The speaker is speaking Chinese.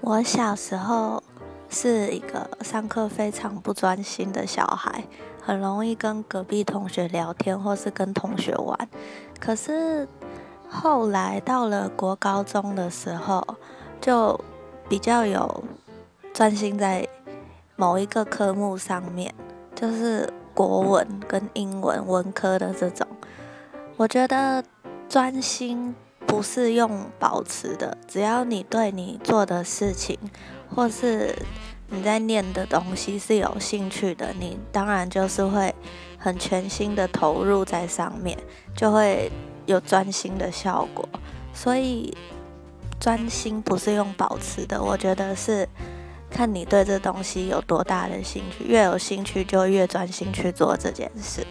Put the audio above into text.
我小时候是一个上课非常不专心的小孩，很容易跟隔壁同学聊天或是跟同学玩。可是后来到了国高中的时候，就比较有专心在某一个科目上面，就是国文跟英文文科的这种。我觉得专心。不是用保持的，只要你对你做的事情，或是你在念的东西是有兴趣的，你当然就是会很全心的投入在上面，就会有专心的效果。所以专心不是用保持的，我觉得是看你对这东西有多大的兴趣，越有兴趣就越专心去做这件事。